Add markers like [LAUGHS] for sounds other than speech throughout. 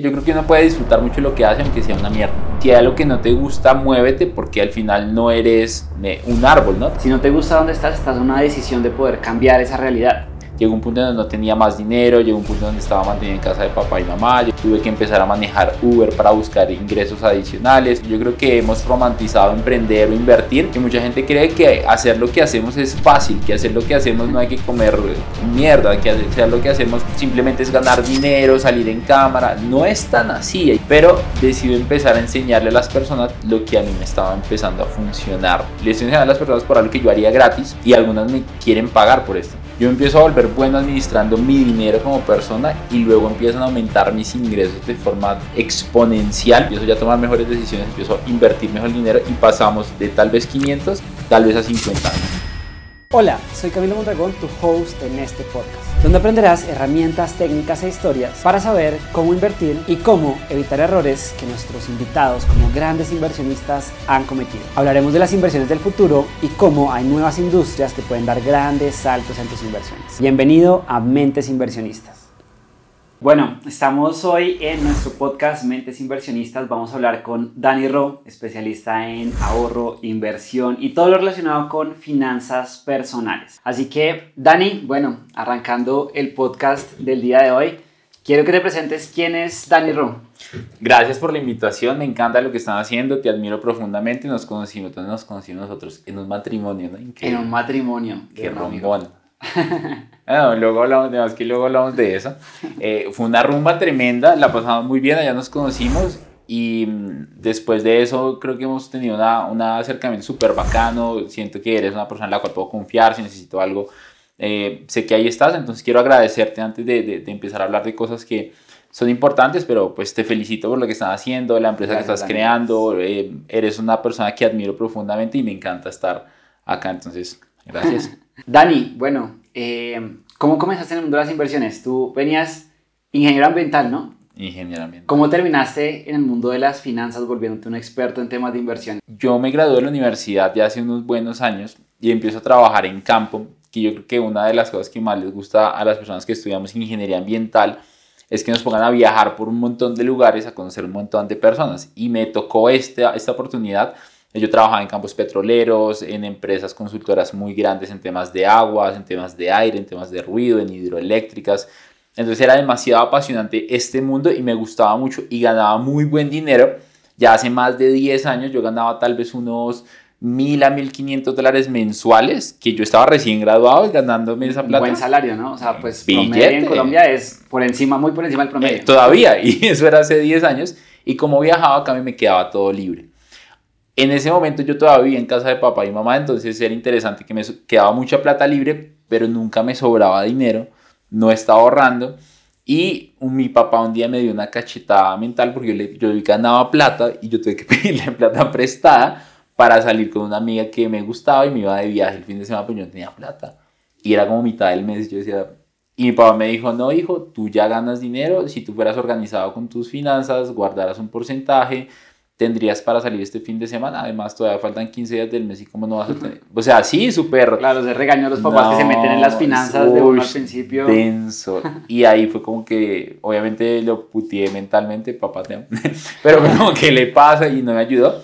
Yo creo que uno puede disfrutar mucho lo que hace aunque sea una mierda. Si hay algo que no te gusta, muévete porque al final no eres eh, un árbol, ¿no? Si no te gusta donde estás, estás en una decisión de poder cambiar esa realidad llegó un punto donde no tenía más dinero, llegó un punto donde estaba mantenido en casa de papá y mamá, yo tuve que empezar a manejar Uber para buscar ingresos adicionales. Yo creo que hemos romantizado emprender o invertir, que mucha gente cree que hacer lo que hacemos es fácil, que hacer lo que hacemos no hay que comer mierda, que hacer lo que hacemos simplemente es ganar dinero, salir en cámara, no es tan así, pero decido empezar a enseñarle a las personas lo que a mí me estaba empezando a funcionar. Les estoy a las personas por algo que yo haría gratis y algunas me quieren pagar por esto. Yo empiezo a volver bueno administrando mi dinero como persona y luego empiezan a aumentar mis ingresos de forma exponencial. Empiezo ya a tomar mejores decisiones, empiezo a invertir mejor el dinero y pasamos de tal vez 500, tal vez a 50 años. Hola, soy Camilo Mondragón, tu host en este podcast donde aprenderás herramientas, técnicas e historias para saber cómo invertir y cómo evitar errores que nuestros invitados como grandes inversionistas han cometido. Hablaremos de las inversiones del futuro y cómo hay nuevas industrias que pueden dar grandes saltos en tus inversiones. Bienvenido a Mentes Inversionistas. Bueno, estamos hoy en nuestro podcast Mentes Inversionistas. Vamos a hablar con Dani Ro, especialista en ahorro, inversión y todo lo relacionado con finanzas personales. Así que, Dani, bueno, arrancando el podcast del día de hoy, quiero que te presentes quién es Dani Ro. Gracias por la invitación, me encanta lo que están haciendo, te admiro profundamente. Nos conocimos, nos conocimos nosotros en un matrimonio, ¿no? En un matrimonio. Qué rombón. [LAUGHS] luego hablamos de más que luego hablamos de eso. Eh, fue una rumba tremenda, la pasamos muy bien, allá nos conocimos y mm, después de eso creo que hemos tenido una, un acercamiento súper bacano. Siento que eres una persona en la cual puedo confiar si necesito algo. Eh, sé que ahí estás, entonces quiero agradecerte antes de, de, empezar a hablar de cosas que son importantes, pero pues te felicito por lo que estás haciendo, la empresa que estás creando. Eh, eres una persona que admiro profundamente y me encanta estar acá, entonces gracias. [LAUGHS] Dani, bueno, eh, ¿cómo comenzaste en el mundo de las inversiones? Tú venías ingeniero ambiental, ¿no? Ingeniero ambiental. ¿Cómo terminaste en el mundo de las finanzas volviéndote un experto en temas de inversión? Yo me gradué de la universidad ya hace unos buenos años y empiezo a trabajar en campo, que yo creo que una de las cosas que más les gusta a las personas que estudiamos ingeniería ambiental es que nos pongan a viajar por un montón de lugares, a conocer un montón de personas. Y me tocó esta, esta oportunidad yo trabajaba en campos petroleros, en empresas consultoras muy grandes en temas de aguas, en temas de aire, en temas de ruido, en hidroeléctricas. Entonces era demasiado apasionante este mundo y me gustaba mucho y ganaba muy buen dinero. Ya hace más de 10 años yo ganaba tal vez unos mil a mil quinientos dólares mensuales, que yo estaba recién graduado y ganándome esa plata. Buen salario, ¿no? O sea, pues promedio en Colombia es por encima, muy por encima del promedio. Eh, todavía, [LAUGHS] y eso era hace 10 años. Y como viajaba acá me quedaba todo libre. En ese momento yo todavía vivía en casa de papá y mamá, entonces era interesante que me quedaba mucha plata libre, pero nunca me sobraba dinero, no estaba ahorrando. Y mi papá un día me dio una cachetada mental porque yo, le, yo ganaba plata y yo tuve que [LAUGHS] pedirle plata prestada para salir con una amiga que me gustaba y me iba de viaje el fin de semana, pues yo no tenía plata. Y era como mitad del mes, yo decía, y mi papá me dijo, no, hijo, tú ya ganas dinero, si tú fueras organizado con tus finanzas, guardaras un porcentaje, tendrías para salir este fin de semana. Además, todavía faltan 15 días del mes y cómo no vas a tener. O sea, sí, súper. Claro, se regañó a los papás que se meten en las finanzas de uno al principio. Denso. [LAUGHS] Y ahí fue como que, obviamente lo putié mentalmente, papá te [LAUGHS] Pero como que le pasa y no me ayudó.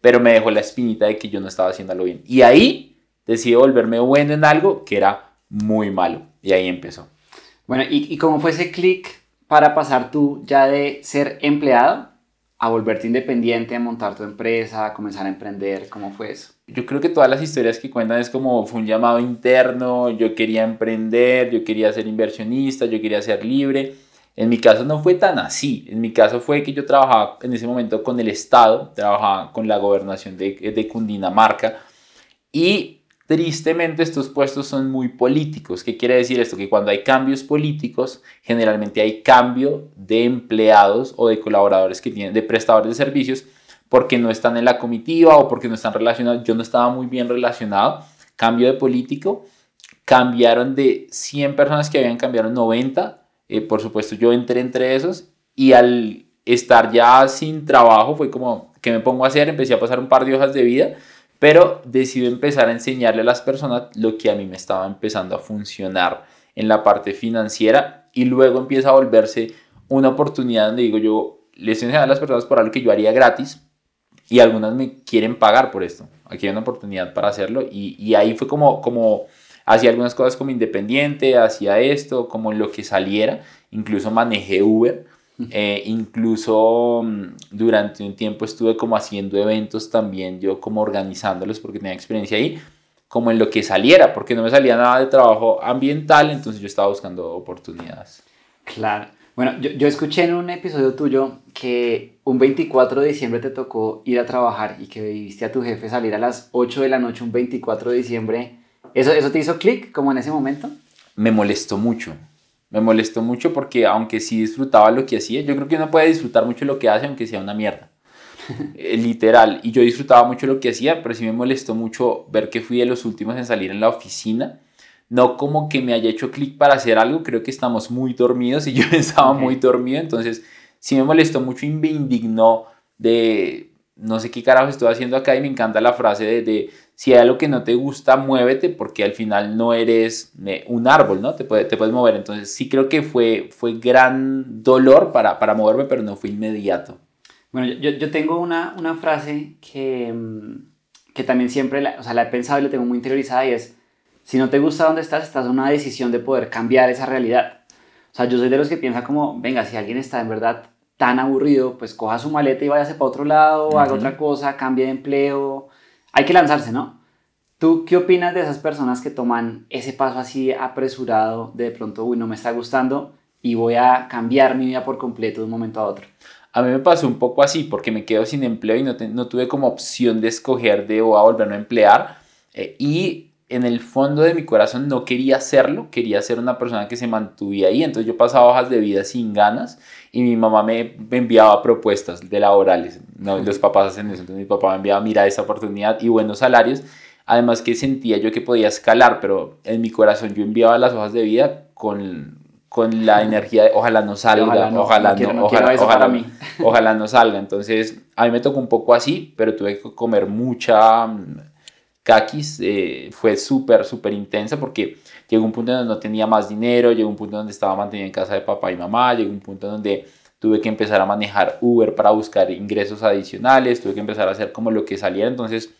Pero me dejó la espinita de que yo no estaba haciéndolo bien. Y ahí decidí volverme bueno en algo que era muy malo. Y ahí empezó. Bueno, ¿y, y cómo fue ese clic para pasar tú ya de ser empleado a volverte independiente, a montar tu empresa, a comenzar a emprender? ¿Cómo fue eso? Yo creo que todas las historias que cuentan es como fue un llamado interno, yo quería emprender, yo quería ser inversionista, yo quería ser libre. En mi caso no fue tan así. En mi caso fue que yo trabajaba en ese momento con el Estado, trabajaba con la gobernación de, de Cundinamarca y Tristemente estos puestos son muy políticos. ¿Qué quiere decir esto? Que cuando hay cambios políticos, generalmente hay cambio de empleados o de colaboradores que tienen, de prestadores de servicios, porque no están en la comitiva o porque no están relacionados. Yo no estaba muy bien relacionado. Cambio de político. Cambiaron de 100 personas que habían cambiado 90. Eh, por supuesto, yo entré entre esos y al estar ya sin trabajo fue como, ¿qué me pongo a hacer? Empecé a pasar un par de hojas de vida pero decido empezar a enseñarle a las personas lo que a mí me estaba empezando a funcionar en la parte financiera y luego empieza a volverse una oportunidad donde digo yo, les enseñando a las personas por algo que yo haría gratis y algunas me quieren pagar por esto. Aquí hay una oportunidad para hacerlo y, y ahí fue como, como hacía algunas cosas como independiente, hacía esto, como lo que saliera, incluso manejé Uber. Eh, incluso mm, durante un tiempo estuve como haciendo eventos también, yo como organizándolos porque tenía experiencia ahí, como en lo que saliera, porque no me salía nada de trabajo ambiental, entonces yo estaba buscando oportunidades. Claro. Bueno, yo, yo, escuché en un episodio tuyo que un 24 de diciembre te tocó ir a trabajar y que viste a tu jefe salir a las 8 de la noche un 24 de diciembre. ¿Eso, eso te hizo clic como en ese momento? Me molestó mucho. Me molestó mucho porque aunque sí disfrutaba lo que hacía, yo creo que uno puede disfrutar mucho lo que hace aunque sea una mierda. [LAUGHS] Eh, literal. Y yo disfrutaba mucho lo que hacía, pero sí me molestó mucho ver que fui de los últimos en salir en la oficina no como que me haya hecho clic para hacer algo, creo que estamos muy dormidos y [LAUGHS] yo estaba muy dormido, entonces sí me molestó mucho y me indignó de no sé qué carajo estoy haciendo acá y me encanta la frase de, si hay algo que no te gusta, muévete porque al final no eres eh, un árbol, ¿no? Te, te puedes mover. Entonces sí creo que fue, fue gran dolor para, para moverme, pero no fue inmediato. Bueno, yo, yo tengo una, una frase que, mm, que también siempre la, o sea, la he pensado y la tengo muy interiorizada y es, si no te gusta donde estás, estás en una decisión de poder cambiar esa realidad. O sea, yo soy de los que piensa como, venga, si alguien está en verdad tan aburrido, pues coja su maleta y váyase para otro lado, haga otra cosa, cambie de empleo. Hay que lanzarse, ¿no? ¿Tú qué opinas de esas personas que toman ese paso así apresurado de, de pronto, uy, no me está gustando y voy a cambiar mi vida por completo de un momento a otro? A mí me pasó un poco así porque me quedo sin empleo y no, tuve como opción de escoger de o a volverme a emplear. Eh, y en el fondo de mi corazón no quería hacerlo, quería ser una persona que se mantuviera ahí, entonces yo pasaba hojas de vida sin ganas y mi mamá me, enviaba propuestas de laborales, no, los papás hacen eso, entonces mi papá me enviaba, mira esa oportunidad y buenos salarios, además que sentía yo que podía escalar, pero en mi corazón yo enviaba las hojas de vida con, con la energía de ojalá no salga, ojalá no, ojalá no, ojalá, ojalá, mí. ojalá no salga, entonces a mí me tocó un poco así, pero tuve que comer mucha Kakis eh, fue súper, súper intensa porque llegó un punto donde no tenía más dinero, llegó un punto donde estaba mantenido en casa de papá y mamá, llegó un punto donde tuve que empezar a manejar Uber para buscar ingresos adicionales, tuve que empezar a hacer como lo que saliera. Entonces,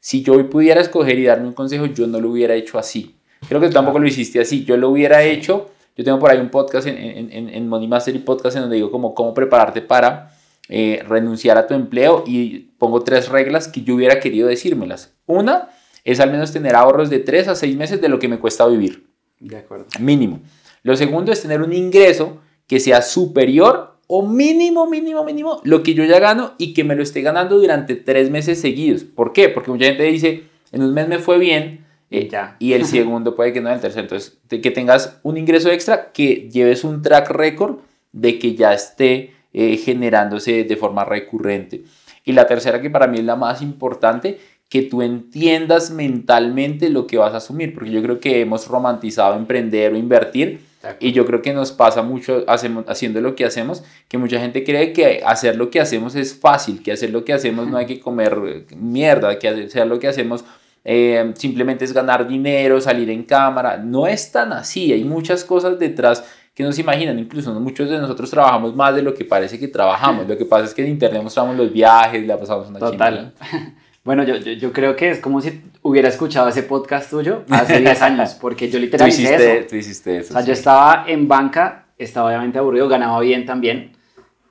si yo hoy pudiera escoger y darme un consejo, yo no lo hubiera hecho así. Creo que tampoco lo hiciste así. Yo lo hubiera hecho. Yo tengo por ahí un podcast en, en, en Money Mastery Podcast en donde digo como cómo prepararte para eh, renunciar a tu empleo y pongo tres reglas que yo hubiera querido decírmelas. Una, es al menos tener ahorros de 3 a 6 meses de lo que me cuesta vivir. De acuerdo. Mínimo. Lo segundo es tener un ingreso que sea superior o mínimo, mínimo, mínimo lo que yo ya gano y que me lo esté ganando durante 3 meses seguidos. ¿Por qué? Porque mucha gente dice, en un mes me fue bien, eh, ya. y el segundo puede que no el tercero. Entonces, que tengas un ingreso extra, que lleves un track record de que ya esté eh, generándose de forma recurrente. Y la tercera, que para mí es la más importante, que tú entiendas mentalmente lo que vas a asumir, porque yo creo que hemos romantizado emprender o invertir y yo creo que nos pasa mucho hacemos, haciendo lo que hacemos, que mucha gente cree que hacer lo que hacemos es fácil, que hacer lo que hacemos no hay que comer mierda, que hacer lo que hacemos eh, simplemente es ganar dinero, salir en cámara, no es tan así, hay muchas cosas detrás que nos imaginan, incluso muchos de nosotros trabajamos más de lo que parece que trabajamos, lo que pasa es que en internet mostramos los viajes, la pasamos una Total. [LAUGHS] Bueno, yo, yo, yo, creo que es como si hubiera escuchado ese podcast tuyo hace 10 [LAUGHS] años, porque yo literalmente tú hiciste, eso. Tú hiciste eso. O sea, yo estaba en banca, estaba obviamente aburrido, ganaba bien también,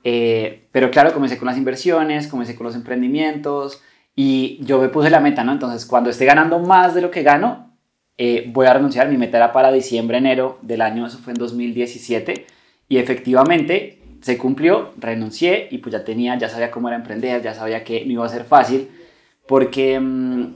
eh, pero claro, comencé con las inversiones, comencé con los emprendimientos y yo me puse la meta, ¿no? Entonces, cuando esté ganando más de lo que gano, eh, voy a renunciar. Mi meta era para diciembre, enero del año, eso fue en 2017, y efectivamente se cumplió, renuncié y pues ya tenía, ya sabía cómo era emprender, ya sabía que no iba a ser fácil porque... Mm,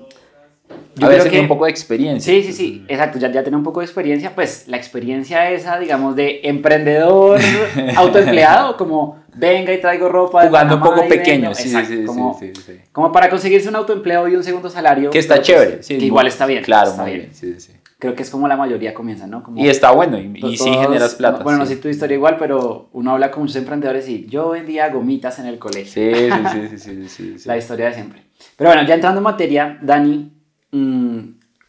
yo a veces que un poco de experiencia. Sí, sí, sí, exacto, ya, ya tenía un poco de experiencia, pues la experiencia esa, digamos, de emprendedor [LAUGHS] autoempleado, como venga y traigo ropa. Jugando un poco pequeño, sí, sí, sí, como, sí, sí, como para conseguirse un autoempleo y un segundo salario. Que está pues, chévere, que igual está bien. Claro, está muy bien. sí, sí. Creo que es como la mayoría comienza, ¿no? y está bueno, y, sí generas plata. Bueno, no sé tu historia igual, pero uno habla con muchos emprendedores y yo vendía gomitas en el colegio. [LAUGHS] Sí, sí, sí, sí, sí, La historia de siempre. Pero bueno, ya entrando en materia, Dani, mm,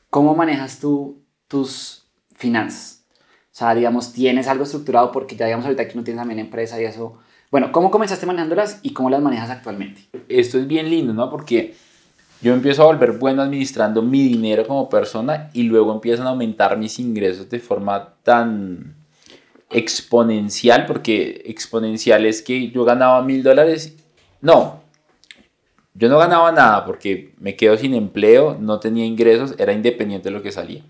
¿cómo manejas tú tus finanzas? O sea, digamos, tienes algo estructurado porque ya digamos ahorita que no tienes también empresa y eso. Bueno, ¿cómo comenzaste manejándolas y cómo las manejas actualmente? Esto es bien lindo, ¿no? Porque yo empiezo a volver bueno administrando mi dinero como persona y luego empiezan a aumentar mis ingresos de forma tan exponencial, porque exponencial es que yo ganaba mil dólares. No, yo no ganaba nada porque me quedo sin empleo, no tenía ingresos, era independiente de lo que salía.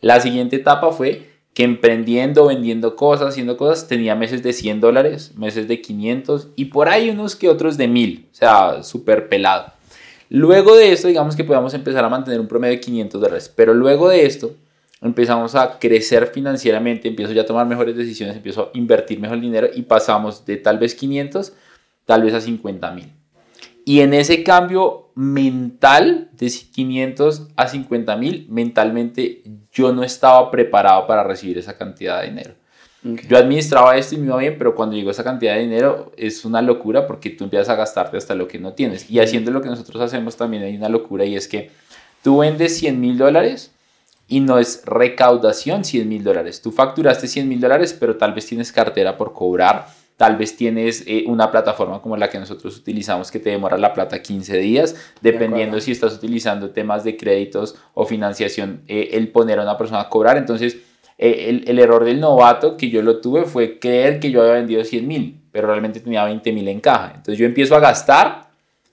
La siguiente etapa fue que emprendiendo, vendiendo cosas, haciendo cosas, tenía meses de 100 dólares, meses de 500 y por ahí unos que otros de 1000, o sea, súper pelado. Luego de esto, digamos que podamos empezar a mantener un promedio de 500 dólares, pero luego de esto empezamos a crecer financieramente, empiezo ya a tomar mejores decisiones, empiezo a invertir mejor el dinero y pasamos de tal vez 500, tal vez a 50 mil. Y en ese cambio mental de 500 a 50 mil, mentalmente yo no estaba preparado para recibir esa cantidad de dinero. Yo administraba esto y me iba bien, pero cuando llegó esa cantidad de dinero es una locura porque tú empiezas a gastarte hasta lo que no tienes. Y haciendo lo que nosotros hacemos también hay una locura y es que tú vendes 100 mil dólares y no es recaudación 100 mil dólares. Tú facturaste 100 mil dólares, pero tal vez tienes cartera por cobrar Tal vez tienes eh, una plataforma como la que nosotros utilizamos que te demora la plata 15 días, dependiendo si estás utilizando temas de créditos o financiación, eh, el poner a una persona a cobrar. Entonces, eh, el, el, error del novato que yo lo tuve fue creer que yo había vendido 100 mil, pero realmente tenía 20 mil en caja. Entonces yo empiezo a gastar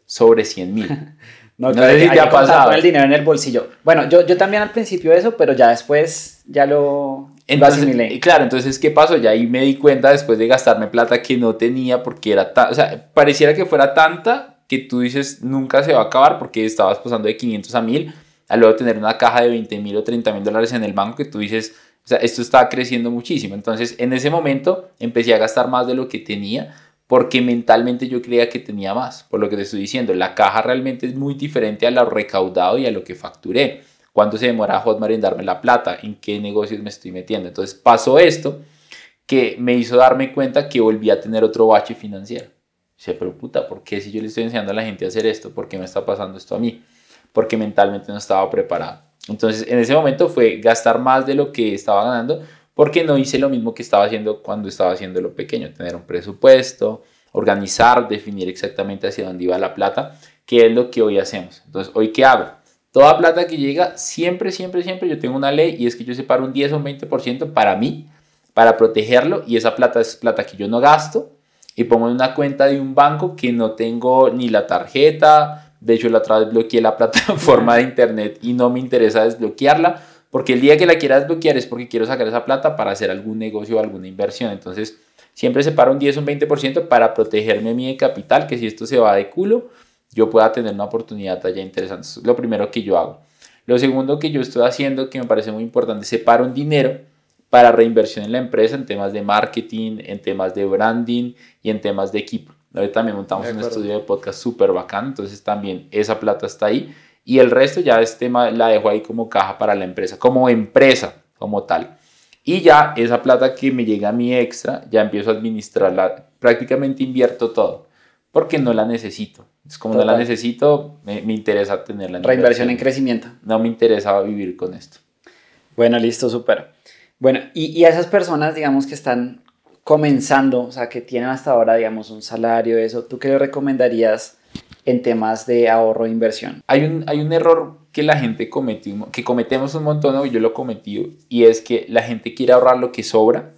sobre 100 mil. [LAUGHS] no, no sé si te ha pasado. el dinero en el bolsillo. Bueno, yo, yo también al principio eso, pero ya después ya lo, entonces, claro, entonces, ¿qué pasó? Ya ahí me di cuenta después de gastarme plata que no tenía porque era, o sea, pareciera que fuera tanta que tú dices nunca se va a acabar porque estabas pasando de 500 a 1000 a luego tener una caja de 20 mil o 30 mil dólares en el banco que tú dices, esto está creciendo muchísimo. Entonces, en ese momento empecé a gastar más de lo que tenía porque mentalmente yo creía que tenía más. Por lo que te estoy diciendo, la caja realmente es muy diferente a lo recaudado y a lo que facturé cuánto se demora Hotmart en darme la plata, en qué negocios me estoy metiendo. Entonces pasó esto que me hizo darme cuenta que volví a tener otro bache financiero. Dice, pero puta, ¿por qué si yo le estoy enseñando a la gente a hacer esto? ¿Por qué me está pasando esto a mí? Porque mentalmente no estaba preparado. Entonces en ese momento fue gastar más de lo que estaba ganando porque no hice lo mismo que estaba haciendo cuando estaba haciendo lo pequeño, tener un presupuesto, organizar, definir exactamente hacia dónde iba la plata, que es lo que hoy hacemos. Entonces, ¿hoy qué hago? Toda plata que llega, siempre, siempre, siempre yo tengo una ley y es que yo separo un 10 o un 20% para mí, para protegerlo y esa plata es plata que yo no gasto y pongo en una cuenta de un banco que no tengo ni la tarjeta, de hecho la otra vez bloqueé la [LAUGHS] plataforma de internet y no me interesa desbloquearla porque el día que la quiera desbloquear es porque quiero sacar esa plata para hacer algún negocio o alguna inversión. Entonces, siempre separo un 10 o un 20% para protegerme mi capital, que si esto se va de culo, yo pueda tener una oportunidad allá interesante. Eso es lo primero que yo hago. Lo segundo que yo estoy haciendo, que me parece muy importante, separo un dinero para reinversión en la empresa en temas de marketing, en temas de branding y en temas de equipo. Ahorita también montamos un estudio de podcast súper bacán, entonces también esa plata está ahí. Y el resto ya es tema, la dejo ahí como caja para la empresa, como empresa, como tal. Y ya esa plata que me llega a mí extra, ya empiezo a administrarla, prácticamente invierto todo, porque no la necesito. Es como no la necesito, me, me interesa tenerla. En Reinversión en crecimiento. No me interesaba vivir con esto. Bueno, listo, súper. Bueno, y, y, a esas personas, digamos, que están comenzando, o sea, que tienen hasta ahora, digamos, un salario, eso, ¿tú qué le recomendarías en temas de ahorro e inversión? Hay un, hay un error que la gente comete, que cometemos un montón, y yo lo cometí, y es que la gente quiere ahorrar lo que sobra,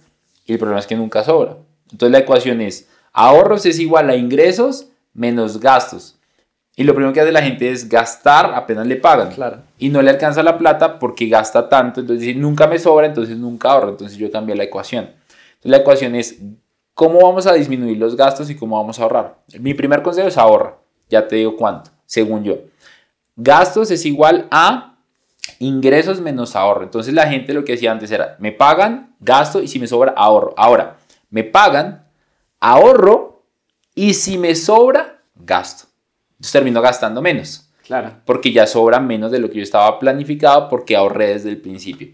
y el problema es que nunca sobra. Entonces la ecuación es, ahorros es igual a ingresos menos gastos. Y lo primero que hace la gente es gastar apenas le pagan. Claro. Y no le alcanza la plata porque gasta tanto. Entonces dice, nunca me sobra, entonces nunca ahorro. Entonces yo cambié la ecuación. Entonces la ecuación es, ¿cómo vamos a disminuir los gastos y cómo vamos a ahorrar? Mi primer consejo es ahorra. Ya te digo cuánto, según yo. Gastos es igual a ingresos menos ahorro. Entonces la gente lo que hacía antes era, me pagan, gasto y si me sobra, ahorro. Ahora, me pagan, ahorro y si me sobra, gasto. Entonces termino gastando menos. Claro. Porque ya sobra menos de lo que yo estaba planificado porque ahorré desde el principio.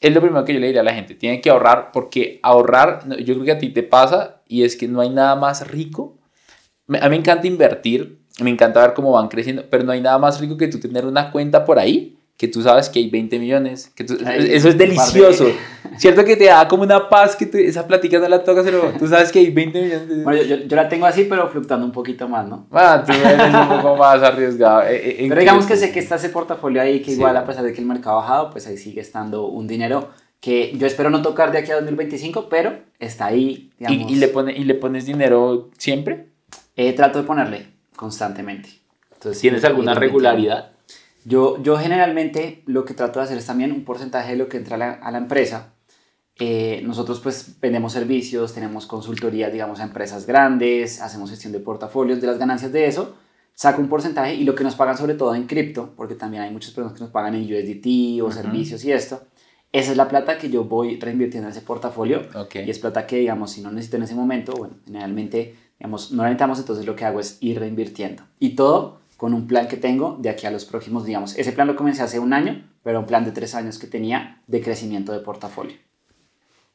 Es lo primero que yo le diría a la gente. Tiene que ahorrar porque ahorrar, yo creo que a ti te pasa y es que no hay nada más rico. A mí me encanta invertir, me encanta ver cómo van creciendo, pero no hay nada más rico que tú tener una cuenta por ahí que tú sabes que hay 20 millones, que eso es delicioso. Cierto que te da como una paz que esa plática no la tocas, pero tú sabes que hay 20 millones. Bueno, yo, yo, la tengo así, pero fluctuando un poquito más, ¿no? Ah, tú eres un poco más arriesgado. Eh, eh, pero digamos que sé que está ese portafolio ahí, que igual a pesar de que el mercado ha bajado, pues ahí sigue estando un dinero que yo espero no tocar de aquí a 2025, pero está ahí. Digamos. ¿Y, le, pone, ¿Y le pones dinero siempre? Eh, trato de ponerle constantemente. Entonces, ¿Tienes alguna regularidad? Yo, yo generalmente lo que trato de hacer es también un porcentaje de lo que entra a la, empresa. Eh, nosotros pues vendemos servicios, tenemos consultoría, digamos, a empresas grandes, hacemos gestión de portafolios, de las ganancias de eso, saco un porcentaje y lo que nos pagan sobre todo en cripto, porque también hay muchas personas que nos pagan en USDT o servicios y esto, esa es la plata que yo voy reinvirtiendo en ese portafolio y es plata que, digamos, si no necesito en ese momento, bueno, generalmente, digamos, no la necesitamos, entonces lo que hago es ir reinvirtiendo. Y todo con un plan que tengo de aquí a los próximos, digamos, ese plan lo comencé hace un año, pero un plan de tres años que tenía de crecimiento de portafolio.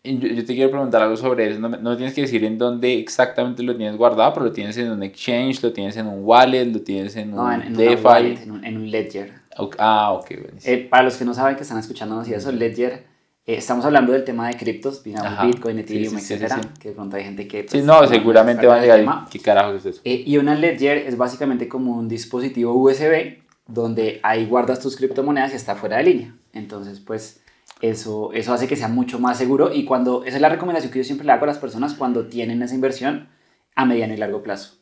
Yo, te quiero preguntar algo sobre eso. No, no, tienes que decir en dónde exactamente lo tienes guardado, pero lo tienes en un exchange, lo tienes en un wallet, lo tienes en un en, DeFi. en, un, ledger. Ah, ok. Eh, para los que no saben que están escuchándonos y eso, ledger estamos hablando del tema de criptos, Bitcoin, Ethereum, etcétera, que de pronto hay gente que... Pues, sí, no, seguramente van a llegar, ¿qué carajo es eso? Eh, y una Ledger es básicamente como un dispositivo USB donde ahí guardas tus criptomonedas y está fuera de línea. Entonces, pues, eso, eso hace que sea mucho más seguro y cuando, esa es la recomendación que yo siempre le hago a las personas cuando tienen esa inversión a mediano y largo plazo.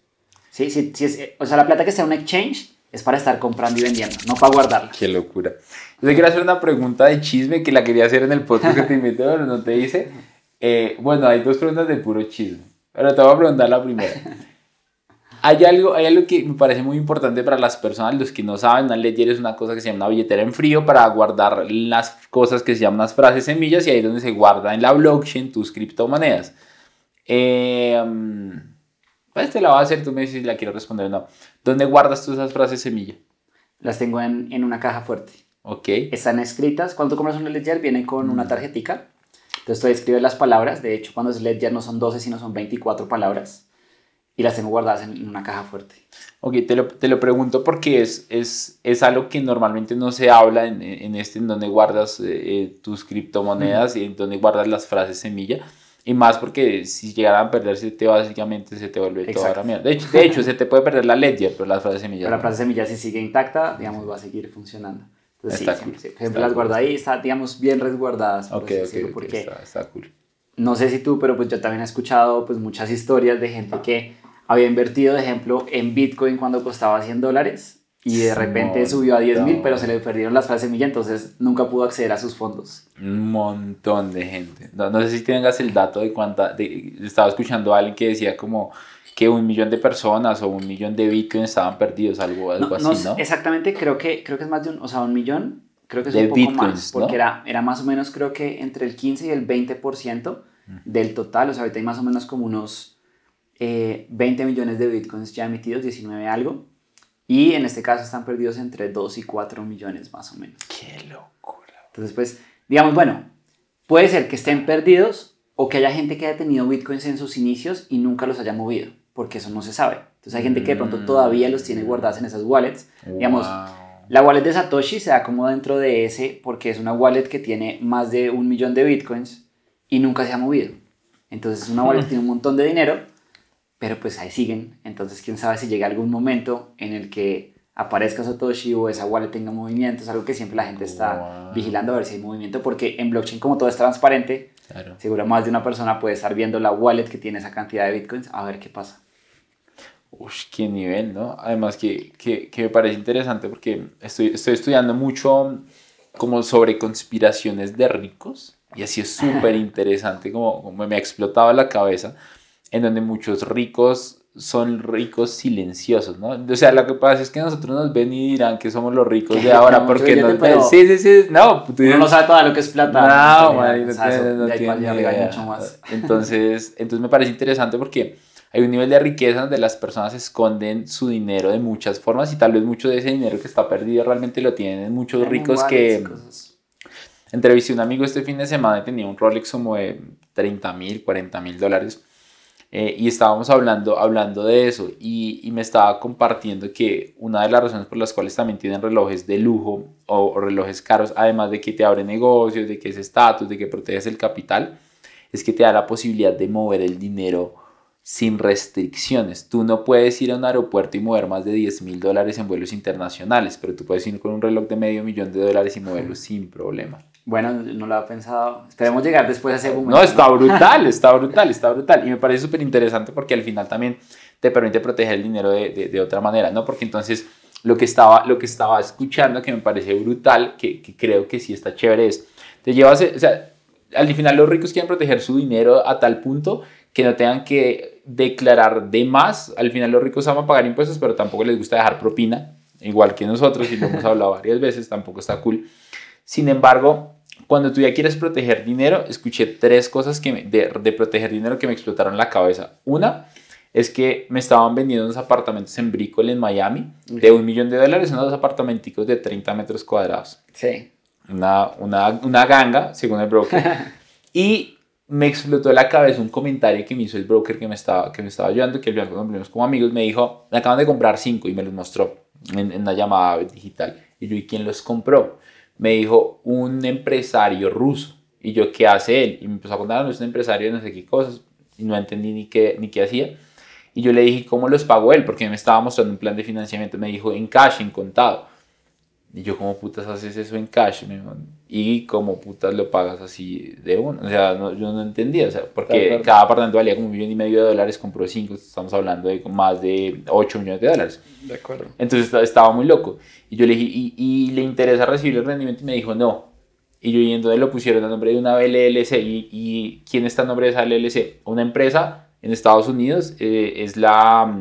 ¿Sí? Si, si es, o sea, la plata que está en un exchange es para estar comprando y vendiendo, no para guardarla. Qué locura. Yo te quiero hacer una pregunta de chisme que la quería hacer en el podcast que te invité, pero no te hice. Eh, bueno, hay dos preguntas de puro chisme, pero te voy a preguntar la primera. Hay algo, hay algo que me parece muy importante para las personas, los que no saben, una ledger es una cosa que se llama una billetera en frío para guardar las cosas que se llaman las frases semillas y ahí es donde se guarda en la blockchain tus criptomonedas. Eh, pues te la voy a hacer, tú me dices si la quiero responder o no. ¿Dónde guardas tú esas frases semilla? Las tengo en, en una caja fuerte. Ok. Están escritas. Cuando tú compras un Ledger, viene con una mm. tarjetica. Entonces tú escribes las palabras. De hecho, cuando es Ledger no son 12, sino son 24 palabras. Y las tengo guardadas en, una caja fuerte. Ok, te lo, te lo pregunto porque es, es, es, algo que normalmente no se habla en, en este, en donde guardas eh, eh, tus criptomonedas y en donde guardas las frases semilla. Y más porque si llegaran a perderse, te básicamente se te vuelve toda la mierda. De hecho, de hecho, se te puede perder la ledger, pero las frases semillas. Pero la frase semilla si sigue intacta, digamos, va a seguir funcionando. Entonces, está sí, siempre, las guardo ahí, está, digamos, bien resguardadas. Ok, ok, porque está, está, cool. No sé si tú, pero pues yo también he escuchado pues muchas historias de gente que había invertido, de ejemplo, en Bitcoin cuando costaba 100 dólares y de repente subió a 10 mil, pero se le perdieron las frases semilla, entonces nunca pudo acceder a sus fondos. Un montón de gente. No, no sé si tengas el dato de cuánta. De, estaba escuchando a alguien que decía como que un millón de personas o un millón de Bitcoin estaban perdidos, algo, algo así, ¿no? Exactamente, creo que, creo que es más de un, o sea, un millón, creo que es un poco más, porque era, era más o menos, creo que entre el 15 y el 20% mm. del total, o sea, ahorita hay más o menos como unos 20 eh, millones de Bitcoins ya emitidos, 19 algo, y en este caso están perdidos entre 2 y 4 millones más o menos. ¡Qué locura! Entonces, pues, digamos, bueno, puede ser que estén perdidos o que haya gente que haya tenido bitcoins en sus inicios y nunca los haya movido, porque eso no se sabe. Entonces hay gente que de pronto mm. todavía los tiene guardados en esas wallets. Digamos, la wallet de Satoshi se da como dentro de ese porque es una wallet que tiene más de un millón de bitcoins y nunca se ha movido. Entonces es una wallet que tiene un montón de dinero pero pues ahí siguen. Entonces, quién sabe si llega algún momento en el que aparezca Satoshi o esa wallet tenga movimiento, es algo que siempre la gente está vigilando a ver si hay movimiento, porque en blockchain como todo es transparente, seguro más de una persona puede estar viendo la wallet que tiene esa cantidad de bitcoins a ver qué pasa. Uy, qué nivel, ¿no? Además que, que, que, me parece interesante porque estoy, estoy estudiando mucho como sobre conspiraciones de ricos y así es [LAUGHS] súper interesante, como, como me ha explotado la cabeza en donde muchos ricos son ricos silenciosos, ¿no? O sea, lo que pasa es que nosotros nos ven y dirán que somos los ricos de ahora porque nos ven. Sí, sí, sí. No, tú no sabe todo lo que es plata. No, man, no, tiene, mucho más. [LAUGHS] Entonces, entonces me parece interesante porque hay un nivel de riqueza donde las personas esconden su dinero de muchas formas y tal vez mucho de ese dinero que está perdido realmente lo tienen muchos ricos que... Entrevisté a un amigo este fin de semana y tenía un Rolex como de 30 mil, 40 mil dólares Eh, y estábamos hablando, hablando de eso y, y, me estaba compartiendo que una de las razones por las cuales también tienen relojes de lujo o, o relojes caros, además de que te abre negocios, de que es estatus, de que proteges el capital, es que te da la posibilidad de mover el dinero sin restricciones. Tú no puedes ir a un aeropuerto y mover más de 10 mil dólares en vuelos internacionales, pero tú puedes ir con un reloj de medio millón de dólares y moverlo sin problema. Bueno, no lo había pensado. Esperemos llegar después a ese momento. No, está brutal, está brutal, está brutal. Y me parece súper interesante porque al final también te permite proteger el dinero de, de, otra manera, ¿no? Porque entonces lo que estaba, lo que estaba escuchando que me parece brutal, que, que creo que sí está chévere, es, te llevas, o sea, al final los ricos quieren proteger su dinero a tal punto que no tengan que declarar de más. Al final los ricos aman pagar impuestos, pero tampoco les gusta dejar propina, igual que nosotros, y lo hemos hablado varias veces, tampoco está cool. Sin embargo, cuando tú ya quieres proteger dinero, escuché tres cosas que de, de, proteger dinero que me explotaron la cabeza. Una es que me estaban vendiendo unos apartamentos en Brickell, en Miami, de un millón de dólares, unos apartamenticos de 30 metros cuadrados. Sí. Una, una, una ganga, según el broker. [LAUGHS] y me explotó la cabeza un comentario que me hizo el broker que me estaba, que me estaba ayudando, que el nos como amigos, me dijo, me acaban de comprar cinco y me los mostró en, en una llamada digital. Y yo, ¿y quién los compró? Me dijo un empresario ruso. Y yo, ¿qué hace él? Y me empezó a contar, no es un empresario de no sé qué cosas. Y no entendí ni qué, ni qué hacía. Y yo le dije, ¿cómo los pagó él? Porque me estaba mostrando un plan de financiamiento. Me dijo, en cash, en contado. Y yo, ¿cómo putas haces eso en cash? y ¿cómo putas lo pagas así de uno? O sea, yo no entendía, o sea, porque cada apartamento valía como un millón y medio de dólares, compró cinco, estamos hablando de más de 8 millones de dólares. De acuerdo. Entonces estaba muy loco. Y yo le dije, ¿y, y le interesa recibir el rendimiento? Y me dijo, no. Y yo, ¿y en dónde lo pusieron? A nombre de una LLC. ¿Y, y quién está a nombre de esa LLC? Una empresa en Estados Unidos, eh, es la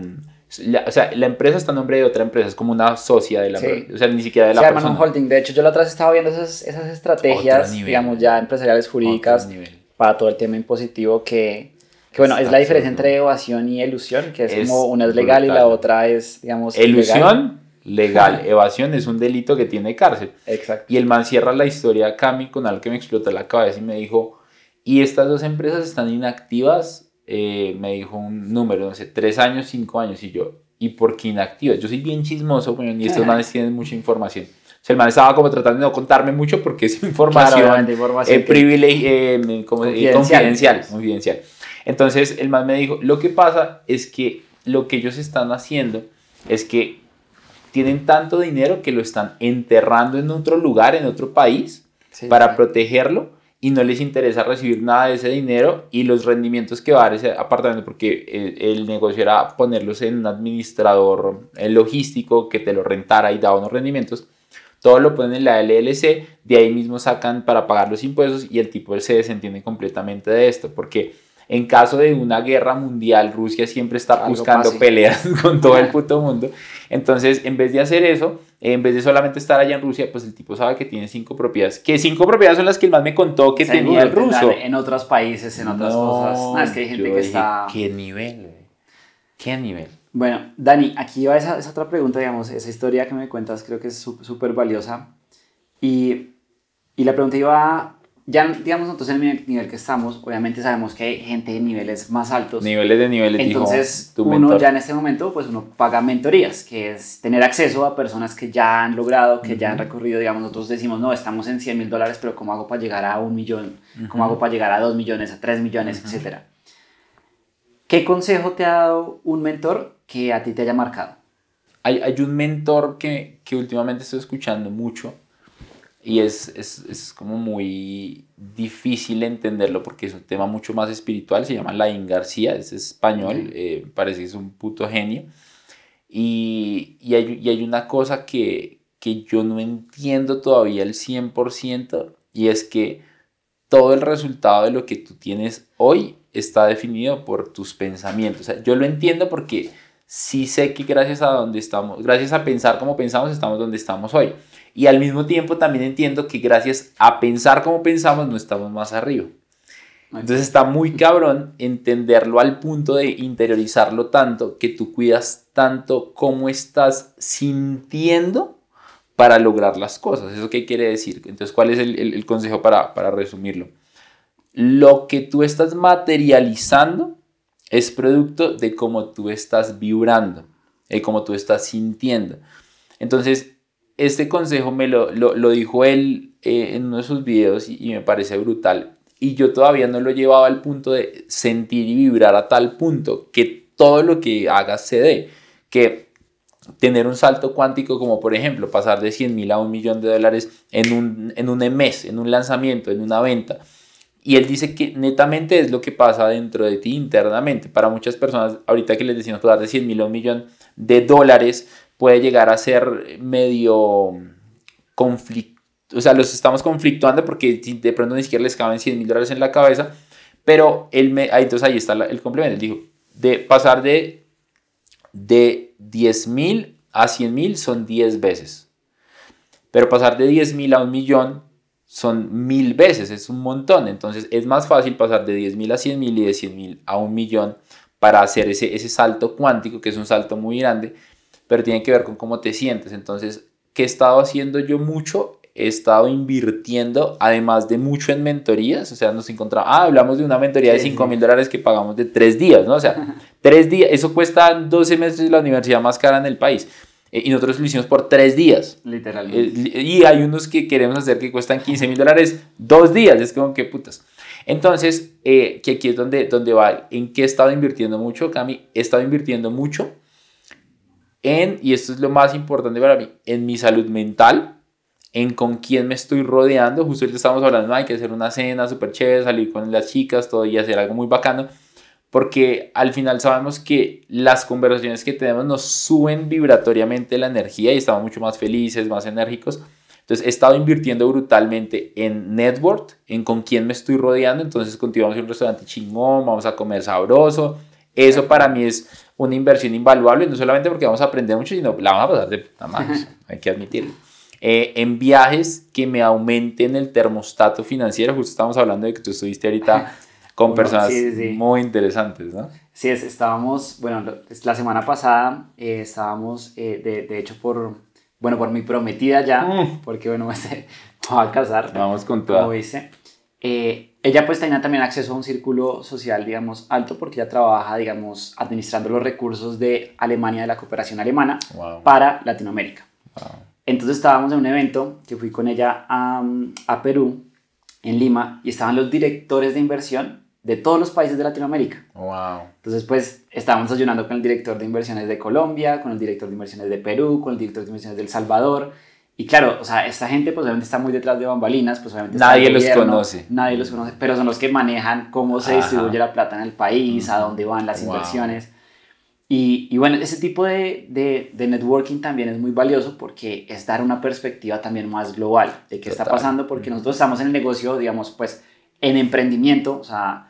mm, o sea, la empresa está en nombre de otra empresa, es como una socia de la empresa, o sea, ni siquiera de la Se persona. un holding. De hecho, yo la otra vez estaba viendo esas, esas estrategias, digamos, ya empresariales jurídicas para todo el tema impositivo que, que bueno, es la diferencia entre evasión y elusión, que es, como una es legal y la otra es, digamos, Elusión, legal. evasión es un delito que tiene cárcel. Exacto. Y el man cierra la historia, Cami, con algo que me explotó la cabeza y me dijo, y estas dos empresas están inactivas eh, me dijo un número, no sé, tres años, cinco años, y yo, ¿y por qué inactivo? Yo soy bien chismoso, bueno, y estos manes tienen mucha información. O sea, el man estaba como tratando de no contarme mucho porque es [LAUGHS] información, eh, eh, como, eh, confidencial. confidencial. Entonces, el man me dijo, lo que pasa es que lo que ellos están haciendo es que tienen tanto dinero que lo están enterrando en otro lugar, en otro país, para protegerlo y no les interesa recibir nada de ese dinero y los rendimientos que va a dar ese apartamento, porque el, negocio era ponerlos en un administrador logístico que te lo rentara y daba unos rendimientos. Todo lo ponen en la LLC, de ahí mismo sacan para pagar los impuestos y el tipo se desentiende completamente de esto, porque en caso de una guerra mundial, Rusia siempre está buscando peleas [LAUGHS] con todo el puto mundo. Entonces, en vez de hacer eso, en vez de solamente estar allá en Rusia, pues el tipo sabe que tiene cinco propiedades. Que cinco propiedades son las que el más me contó que tenía el ruso. En otros países, en otras cosas. No, es que hay gente que está. ¿Qué nivel, ¿Qué nivel? Bueno, Dani, aquí va esa, esa, otra pregunta, digamos, esa historia que me cuentas creo que es súper valiosa. Y, y la pregunta iba ya, digamos, nosotros en el nivel que estamos, obviamente sabemos que hay gente de niveles más altos. Niveles de niveles, Entonces, uno ya en este momento, pues uno paga mentorías, que es tener acceso a personas que ya han logrado, que ya han recorrido, digamos, nosotros decimos, no, estamos en 100 mil dólares, pero ¿cómo hago para llegar a un millón? ¿Cómo hago para llegar a dos millones, a tres millones, etcétera? ¿Qué consejo te ha dado un mentor que a ti te haya marcado? Hay, hay un mentor que, que últimamente estoy escuchando mucho, y es, es, es, como muy difícil entenderlo porque es un tema mucho más espiritual, se llama Laín García, es español, eh, parece que es un puto genio. Y, y, hay, y hay una cosa que, que yo no entiendo todavía el 100% y es que todo el resultado de lo que tú tienes hoy está definido por tus pensamientos. O sea, yo lo entiendo porque sí sé que gracias a donde estamos, gracias a pensar como pensamos, estamos donde estamos hoy. Y al mismo tiempo también entiendo que gracias a pensar como pensamos no estamos más arriba. Entonces está muy cabrón entenderlo al punto de interiorizarlo tanto que tú cuidas tanto cómo estás sintiendo para lograr las cosas. ¿Eso qué quiere decir? Entonces, ¿cuál es el, el consejo para, para resumirlo? Lo que tú estás materializando es producto de cómo tú estás vibrando, de cómo tú estás sintiendo. Entonces, este consejo me lo, lo, dijo él eh, en uno de sus videos y, me parece brutal. Y yo todavía no lo llevaba al punto de sentir y vibrar a tal punto que todo lo que hagas se dé. Que tener un salto cuántico como por ejemplo pasar de 100 mil a un millón de dólares en un, en un mes, en un lanzamiento, en una venta. Y él dice que netamente es lo que pasa dentro de ti internamente. Para muchas personas, ahorita que les decimos pasar de 100 mil a un millón de dólares, puede llegar a ser medio conflicto, o sea, los estamos conflictuando porque de pronto ni siquiera les caben 100 mil dólares en la cabeza, pero ahí, está el complemento, él dijo, de pasar de, de 10 mil a 100 mil son 10 veces, pero pasar de 10 mil a un millón son mil veces, es un montón, entonces es más fácil pasar de 10 mil a 100 mil y de 100 mil a un millón para hacer ese salto cuántico, que es un salto muy grande, pero tiene que ver con cómo te sientes. Entonces, ¿qué he estado haciendo yo mucho? He estado invirtiendo, además de mucho en mentorías, o sea, nos encontramos, ah, hablamos de una mentoría de 5 mil dólares que pagamos de 3 días, ¿no? O sea, [LAUGHS] 3 días, eso cuesta 12 meses de la universidad más cara en el país. Eh, y nosotros lo hicimos por 3 días. Literalmente. Eh, y hay unos que queremos hacer que cuestan 15 mil dólares 2 días, es como que putas. Entonces, eh, que aquí es donde, donde va, ¿en qué he estado invirtiendo mucho, Cami? He estado invirtiendo mucho en, y esto es lo más importante para mí, en mi salud mental, en con quién me estoy rodeando. Justo ahorita estamos hablando, hay que hacer una cena súper chévere, salir con las chicas, todo y hacer algo muy bacano, porque al final sabemos que las conversaciones que tenemos nos suben vibratoriamente la energía y estamos mucho más felices, más enérgicos. Entonces he estado invirtiendo brutalmente en network, en con quién me estoy rodeando. Entonces continuamos en un restaurante chingón, vamos a comer sabroso. Eso para mí es una inversión invaluable, no solamente porque vamos a aprender mucho, sino la vamos a pasar de puta madre, [LAUGHS] hay que admitirlo. Eh, en viajes que me aumenten el termostato financiero, justo estamos hablando de que tú estuviste ahorita [LAUGHS] con personas muy interesantes, ¿no? Sí, es, estábamos, bueno, la semana pasada eh, estábamos, eh, de, de, hecho, por, bueno, por mi prometida ya, mm. porque, bueno, [LAUGHS] me voy a casar. Vamos con todo. Como dice. Eh, ella pues tenía también acceso a un círculo social, digamos, alto porque ella trabaja, digamos, administrando los recursos de Alemania, de la cooperación alemana, para Latinoamérica. Entonces estábamos en un evento que fui con ella a, a, Perú, en Lima, y estaban los directores de inversión de todos los países de Latinoamérica. Entonces pues estábamos ayunando con el director de inversiones de Colombia, con el director de inversiones de Perú, con el director de inversiones de El Salvador, y claro, o sea, esta gente pues obviamente está muy detrás de bambalinas, pues obviamente... Nadie los conoce. Nadie los conoce, pero son los que manejan cómo se distribuye la plata en el país, a dónde van las inversiones. Y, y, bueno, ese tipo de, de, de, networking también es muy valioso porque es dar una perspectiva también más global de qué está pasando, porque nosotros estamos en el negocio, digamos, pues en emprendimiento, o sea,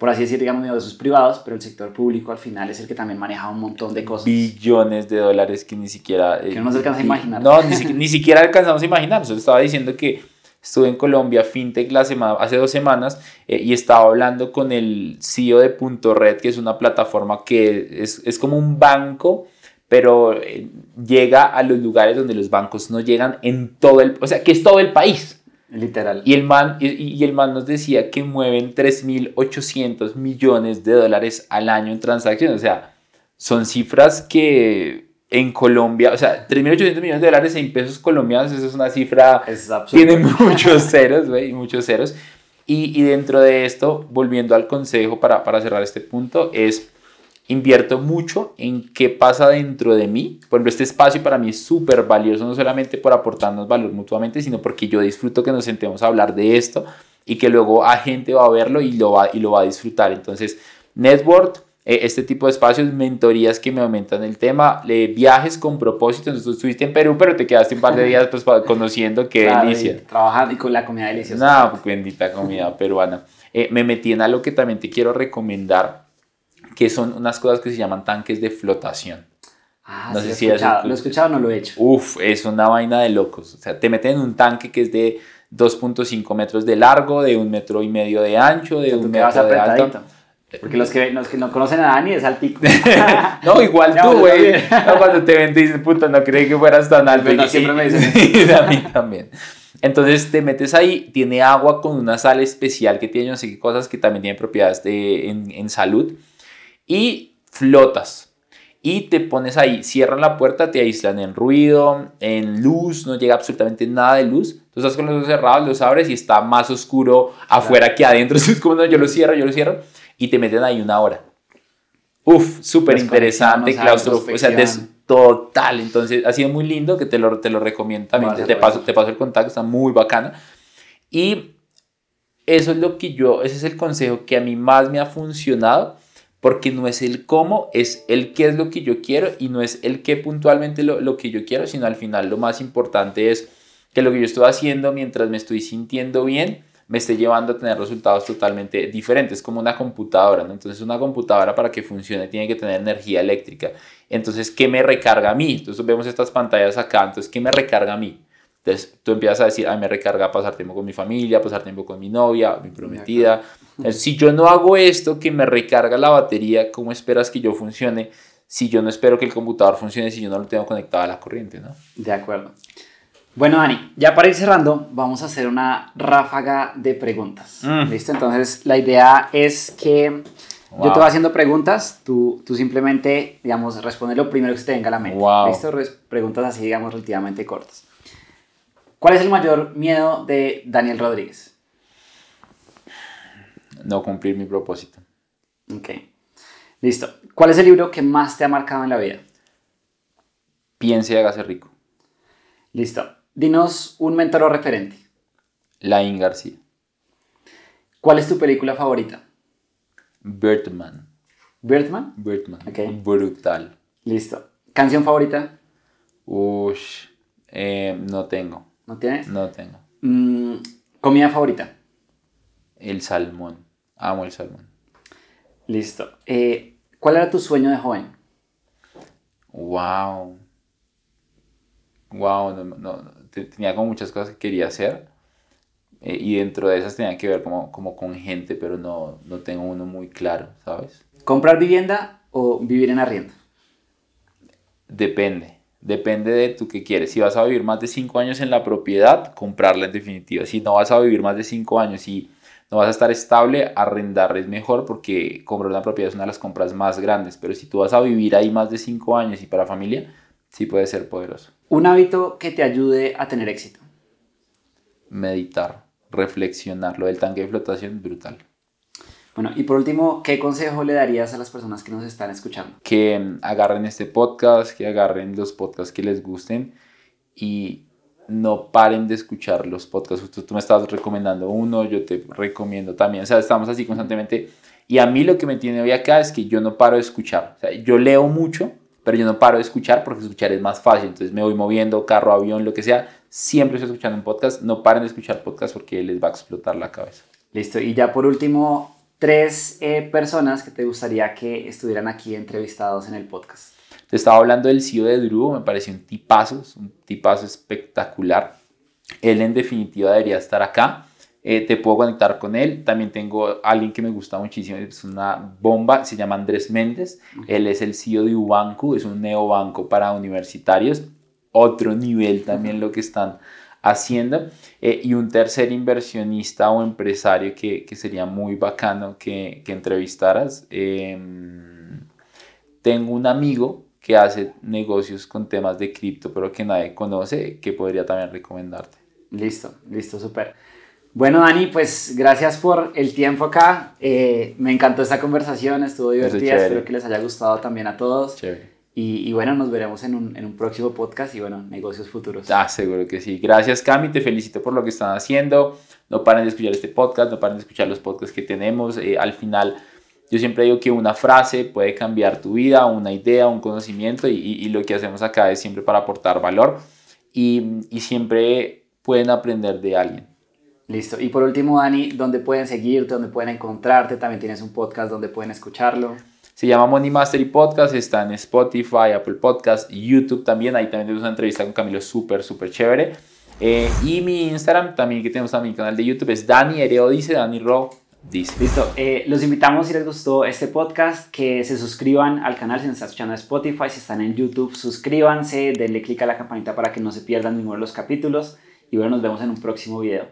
por así decir, digamos, negocios privados, pero el sector público al final es el que también maneja un montón de cosas. Billones de dólares que ni siquiera... Eh, que no nos alcanza a imaginar. No, ni, siquiera alcanzamos a imaginar. Yo estaba diciendo que estuve en Colombia, FinTech, la semana, hace dos semanas eh, y estaba hablando con el CEO de Punto Red, que es una plataforma que es, es como un banco, pero eh, llega a los lugares donde los bancos no llegan en todo el... O sea, que es todo el país. Literal. Y el man, y, el man nos decía que mueven 3.800 millones de dólares al año en transacciones. O sea, son cifras que en Colombia, o sea, 3.800 millones de dólares en pesos colombianos, eso es una cifra... Es tiene muchos [LAUGHS] ceros, güey, muchos ceros. Y, y, dentro de esto, volviendo al consejo para, para cerrar este punto, es invierto mucho en qué pasa dentro de mí. Por ejemplo, este espacio para mí es súper valioso, no solamente por aportarnos valor mutuamente, sino porque yo disfruto que nos sentemos a hablar de esto y que luego a gente va a verlo y lo va, y lo va a disfrutar. Entonces, Network, eh, este tipo de espacios, mentorías que me aumentan el tema, viajes con propósito. Entonces, tú estuviste en Perú, pero te quedaste un par de días pues, conociendo qué delicia. Trabajando y con la comida deliciosa. No, bendita comida peruana. Eh, me metí en algo que también te quiero recomendar que son unas cosas que se llaman tanques de flotación. Ah, no sé si lo he escuchado, lo he escuchado, no lo he hecho. Uf, es una vaina de locos. O sea, te meten en un tanque que es de 2.5 metros de largo, de un metro y medio de ancho, de un metro de alto. Porque los que, los que no conocen a Dani es altico. [LAUGHS] no, igual [LAUGHS] tú, güey. No, cuando te ven, te dicen, puta, no creí que fueras tan alto. No, siempre me [LAUGHS] dicen. a mí también. Entonces te metes ahí, tiene agua con una sal especial que tiene no sé qué cosas que también tiene propiedades de, en, en salud y flotas. Y te pones ahí, cierran la puerta, te aíslan en ruido, en luz, no llega absolutamente nada de luz. Tú estás con los ojos cerrados, los abres y está más oscuro afuera que adentro. [LAUGHS] Es como no, yo lo cierro, yo lo cierro. Y te meten ahí una hora. Uf, súper interesante, claustrofobia. O sea, total. Entonces, ha sido muy lindo que te lo, te lo recomiendo también. te, paso, te paso el contacto, está muy bacana. Y eso es lo que yo, ese es el consejo que a mí más me ha funcionado, porque no es el cómo, es el qué es lo que yo quiero y no es el qué puntualmente lo, lo que yo quiero, sino al final lo más importante es que lo que yo estoy haciendo mientras me estoy sintiendo bien, me esté llevando a tener resultados totalmente diferentes, como una computadora, ¿no? Entonces una computadora para que funcione tiene que tener energía eléctrica. Entonces, ¿qué me recarga a mí? Entonces vemos estas pantallas acá, entonces, ¿qué me recarga a mí? Entonces tú empiezas a decir, ay, me recarga pasar tiempo con mi familia, pasar tiempo con mi novia, mi prometida. Si yo no hago esto que me recarga la batería, ¿cómo esperas que yo funcione? Si yo no espero que el computador funcione, si yo no lo tengo conectado a la corriente, ¿no? De acuerdo. Bueno, Dani, ya para ir cerrando, vamos a hacer una ráfaga de preguntas. Mm. ¿Listo? Entonces, la idea es que yo te voy haciendo preguntas, tú, tú simplemente, digamos, responde lo primero que se te venga a la mente. ¿Listo? Preguntas así, digamos, relativamente cortas. ¿Cuál es el mayor miedo de Daniel Rodríguez? No cumplir mi propósito. Ok. Listo. ¿Cuál es el libro que más te ha marcado en la vida? Piense y hágase rico. Listo. Dinos un mentor o referente. Lain García. ¿Cuál es tu película favorita? Birdman. ¿Birdman? Birdman. Ok. Brutal. Listo. ¿Canción favorita? Ush, eh, no tengo. ¿No tienes? No tengo. Mm, ¿Comida favorita? El salmón. Amo el salmón. Listo. Eh, ¿Cuál era tu sueño de joven? Wow. Wow, no, tenía como muchas cosas que quería hacer. Eh, y dentro de esas tenía que ver como, como con gente, pero no, no tengo uno muy claro, ¿sabes? ¿Comprar vivienda o vivir en arriendo? Depende. Depende de tú qué quieres. Si vas a vivir más de 5 años en la propiedad, comprarla en definitiva. Si no vas a vivir más de 5 años y no vas a estar estable, arrendar es mejor porque comprar una propiedad es una de las compras más grandes. Pero si tú vas a vivir ahí más de 5 años y para familia, sí puede ser poderoso. Un hábito que te ayude a tener éxito. Meditar, reflexionar. Lo del tanque de flotación, brutal. Bueno, y por último, ¿qué consejo le darías a las personas que nos están escuchando? Que agarren este podcast, que agarren los podcasts que les gusten y no paren de escuchar los podcasts. Tú, me estás recomendando uno, yo te recomiendo también. O sea, estamos así constantemente. Y a mí lo que me tiene hoy acá es que yo no paro de escuchar. O sea, yo leo mucho, pero yo no paro de escuchar porque escuchar es más fácil. Entonces me voy moviendo, carro, avión, lo que sea. Siempre estoy escuchando un podcast. No paren de escuchar podcast porque les va a explotar la cabeza. Listo. Y ya por último, tres eh, personas que te gustaría que estuvieran aquí entrevistados en el podcast. Te estaba hablando del CEO de Drew, me pareció un tipazo, un tipazo espectacular. Él en definitiva debería estar acá. Eh, te puedo conectar con él. También tengo alguien que me gusta muchísimo, es una bomba, se llama Andrés Méndez. Él es el CEO de Ubanco, es un neobanco para universitarios. Otro nivel también lo que están haciendo. Eh, y un tercer inversionista o empresario que, que sería muy bacano que, que entrevistaras. Em, tengo un amigo que hace negocios con temas de cripto, pero que nadie conoce, que podría también recomendarte. Listo, listo, súper. Bueno, Dani, pues gracias por el tiempo acá. Eh, me encantó esta conversación, estuvo divertida. Espero que les haya gustado también a todos. Chévere. Y, bueno, nos veremos en un, en un, próximo podcast y bueno, negocios futuros. Ah, seguro que sí. Gracias, Cami. Te felicito por lo que están haciendo. No paren de escuchar este podcast, no paren de escuchar los podcasts que tenemos. Eh, al final, yo siempre digo que una frase puede cambiar tu vida, una idea, un conocimiento y, y, lo que hacemos acá es siempre para aportar valor y, y siempre pueden aprender de alguien. Listo. Y por último, Dani, ¿dónde pueden seguirte? ¿Dónde pueden encontrarte? También tienes un podcast donde pueden escucharlo. Se llama Money Mastery Podcast, está en Spotify, Apple Podcast, YouTube también. Ahí también tenemos una entrevista con Camilo súper, súper chévere. Eh, y mi Instagram, también que tenemos también mi canal de YouTube, es Dani Ereo Dice, Dani Ro Dice. Listo. Eh, los invitamos, si les gustó este podcast, que se suscriban al canal si nos están escuchando en Spotify, si están en YouTube, suscríbanse, denle click a la campanita para que no se pierdan ninguno de los capítulos. Y bueno, nos vemos en un próximo video.